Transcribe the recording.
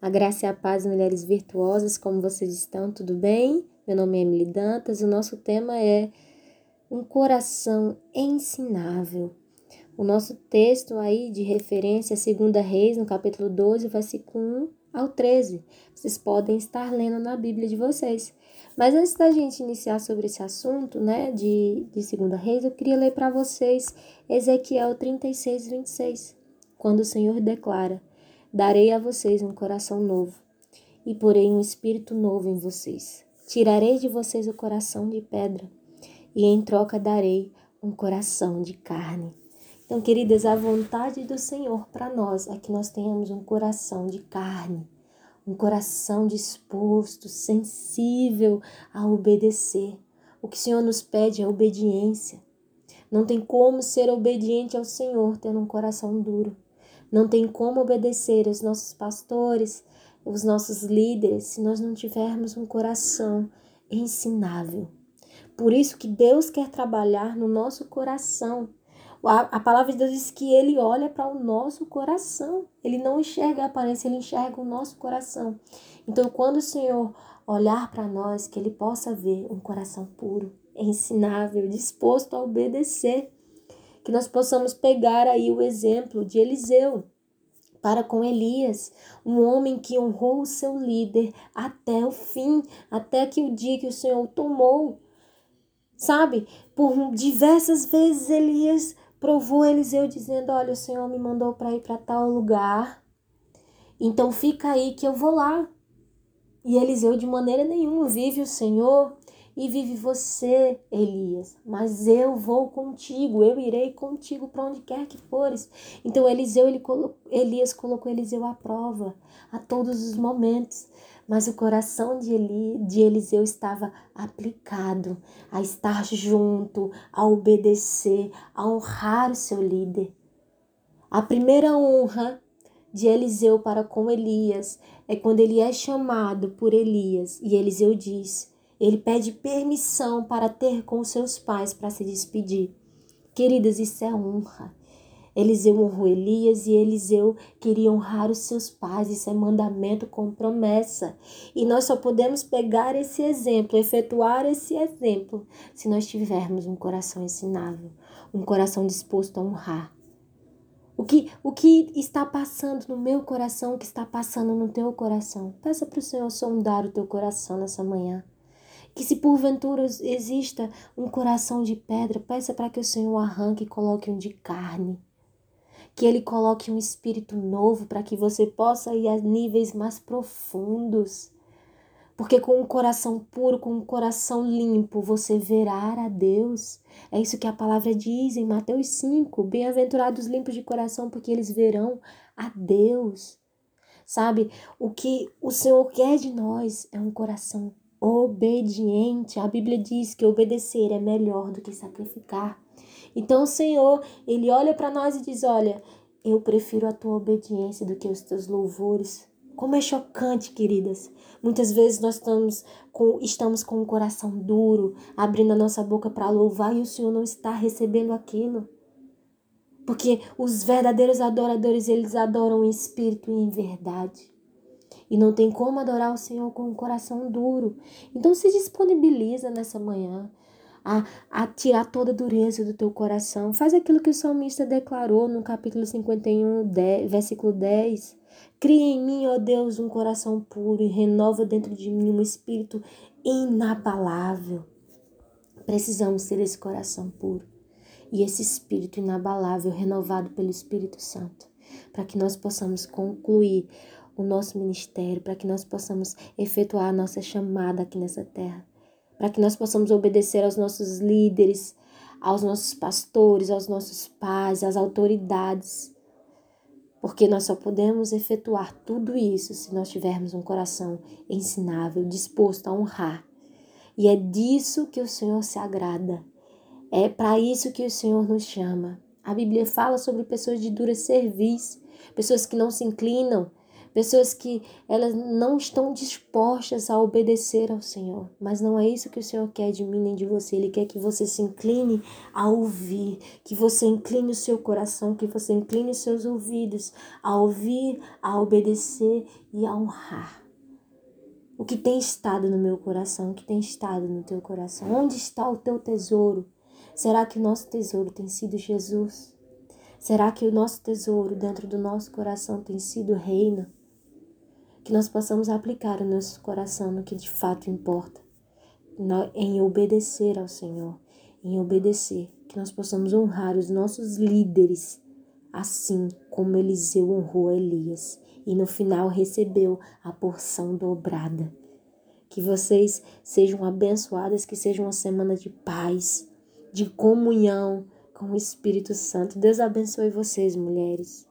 A graça e a paz, mulheres virtuosas, como vocês estão? Tudo bem? Meu nome é Emily Dantas. O nosso tema é um coração ensinável. O nosso texto aí de referência é 2 Reis, no capítulo 12, versículo 1 ao 13. Vocês podem estar lendo na Bíblia de vocês. Mas antes da gente iniciar sobre esse assunto, né, de, de 2 Reis, eu queria ler para vocês Ezequiel 36, 26, quando o Senhor declara Darei a vocês um coração novo e porei um espírito novo em vocês. Tirarei de vocês o coração de pedra e em troca darei um coração de carne. Então, queridas, a vontade do Senhor para nós é que nós tenhamos um coração de carne, um coração disposto, sensível a obedecer. O que o Senhor nos pede é obediência. Não tem como ser obediente ao Senhor tendo um coração duro. Não tem como obedecer os nossos pastores, os nossos líderes, se nós não tivermos um coração ensinável. Por isso que Deus quer trabalhar no nosso coração. A, a palavra de Deus diz que Ele olha para o nosso coração. Ele não enxerga a aparência, Ele enxerga o nosso coração. Então, quando o Senhor olhar para nós, que Ele possa ver um coração puro, ensinável, disposto a obedecer que nós possamos pegar aí o exemplo de Eliseu para com Elias, um homem que honrou o seu líder até o fim, até que o dia que o Senhor tomou. Sabe, por diversas vezes Elias provou Eliseu dizendo: Olha, o Senhor me mandou para ir para tal lugar, então fica aí que eu vou lá. E Eliseu, de maneira nenhuma, vive o Senhor e vive você, Elias, mas eu vou contigo, eu irei contigo para onde quer que fores. Então Eliseu, ele colo... Elias colocou Eliseu à prova a todos os momentos, mas o coração de, Eli... de Eliseu estava aplicado a estar junto, a obedecer, a honrar o seu líder. A primeira honra de Eliseu para com Elias é quando ele é chamado por Elias e Eliseu diz: ele pede permissão para ter com seus pais para se despedir. Queridas, isso é honra. Eliseu honrou Elias e Eliseu queria honrar os seus pais. Isso é mandamento com promessa. E nós só podemos pegar esse exemplo, efetuar esse exemplo, se nós tivermos um coração ensinável, um coração disposto a honrar. O que, o que está passando no meu coração, o que está passando no teu coração? Peça para o Senhor sondar o teu coração nessa manhã. Que se porventura exista um coração de pedra, peça para que o Senhor arranque e coloque um de carne. Que Ele coloque um espírito novo para que você possa ir a níveis mais profundos. Porque com um coração puro, com um coração limpo, você verá a Deus. É isso que a palavra diz em Mateus 5. Bem-aventurados limpos de coração, porque eles verão a Deus. Sabe? O que o Senhor quer de nós é um coração obediente. A Bíblia diz que obedecer é melhor do que sacrificar. Então o Senhor, ele olha para nós e diz: Olha, eu prefiro a tua obediência do que os teus louvores. Como é chocante, queridas. Muitas vezes nós estamos com, estamos com o coração duro, abrindo a nossa boca para louvar e o Senhor não está recebendo aquilo. Porque os verdadeiros adoradores, eles adoram em espírito e em verdade. E não tem como adorar o Senhor com um coração duro. Então se disponibiliza nessa manhã a, a tirar toda a dureza do teu coração. Faz aquilo que o salmista declarou no capítulo 51, 10, versículo 10. Cria em mim, ó Deus, um coração puro e renova dentro de mim um espírito inabalável. Precisamos ter esse coração puro e esse espírito inabalável renovado pelo Espírito Santo, para que nós possamos concluir o nosso ministério, para que nós possamos efetuar a nossa chamada aqui nessa terra, para que nós possamos obedecer aos nossos líderes, aos nossos pastores, aos nossos pais, às autoridades. Porque nós só podemos efetuar tudo isso se nós tivermos um coração ensinável, disposto a honrar. E é disso que o Senhor se agrada. É para isso que o Senhor nos chama. A Bíblia fala sobre pessoas de dura serviço, pessoas que não se inclinam pessoas que elas não estão dispostas a obedecer ao Senhor. Mas não é isso que o Senhor quer de mim nem de você. Ele quer que você se incline a ouvir, que você incline o seu coração, que você incline os seus ouvidos a ouvir, a obedecer e a honrar. O que tem estado no meu coração, o que tem estado no teu coração? Onde está o teu tesouro? Será que o nosso tesouro tem sido Jesus? Será que o nosso tesouro dentro do nosso coração tem sido o reino? Que nós possamos aplicar o nosso coração no que de fato importa, em obedecer ao Senhor, em obedecer, que nós possamos honrar os nossos líderes, assim como Eliseu honrou Elias e no final recebeu a porção dobrada. Que vocês sejam abençoadas, que seja uma semana de paz, de comunhão, com o Espírito Santo. Deus abençoe vocês, mulheres.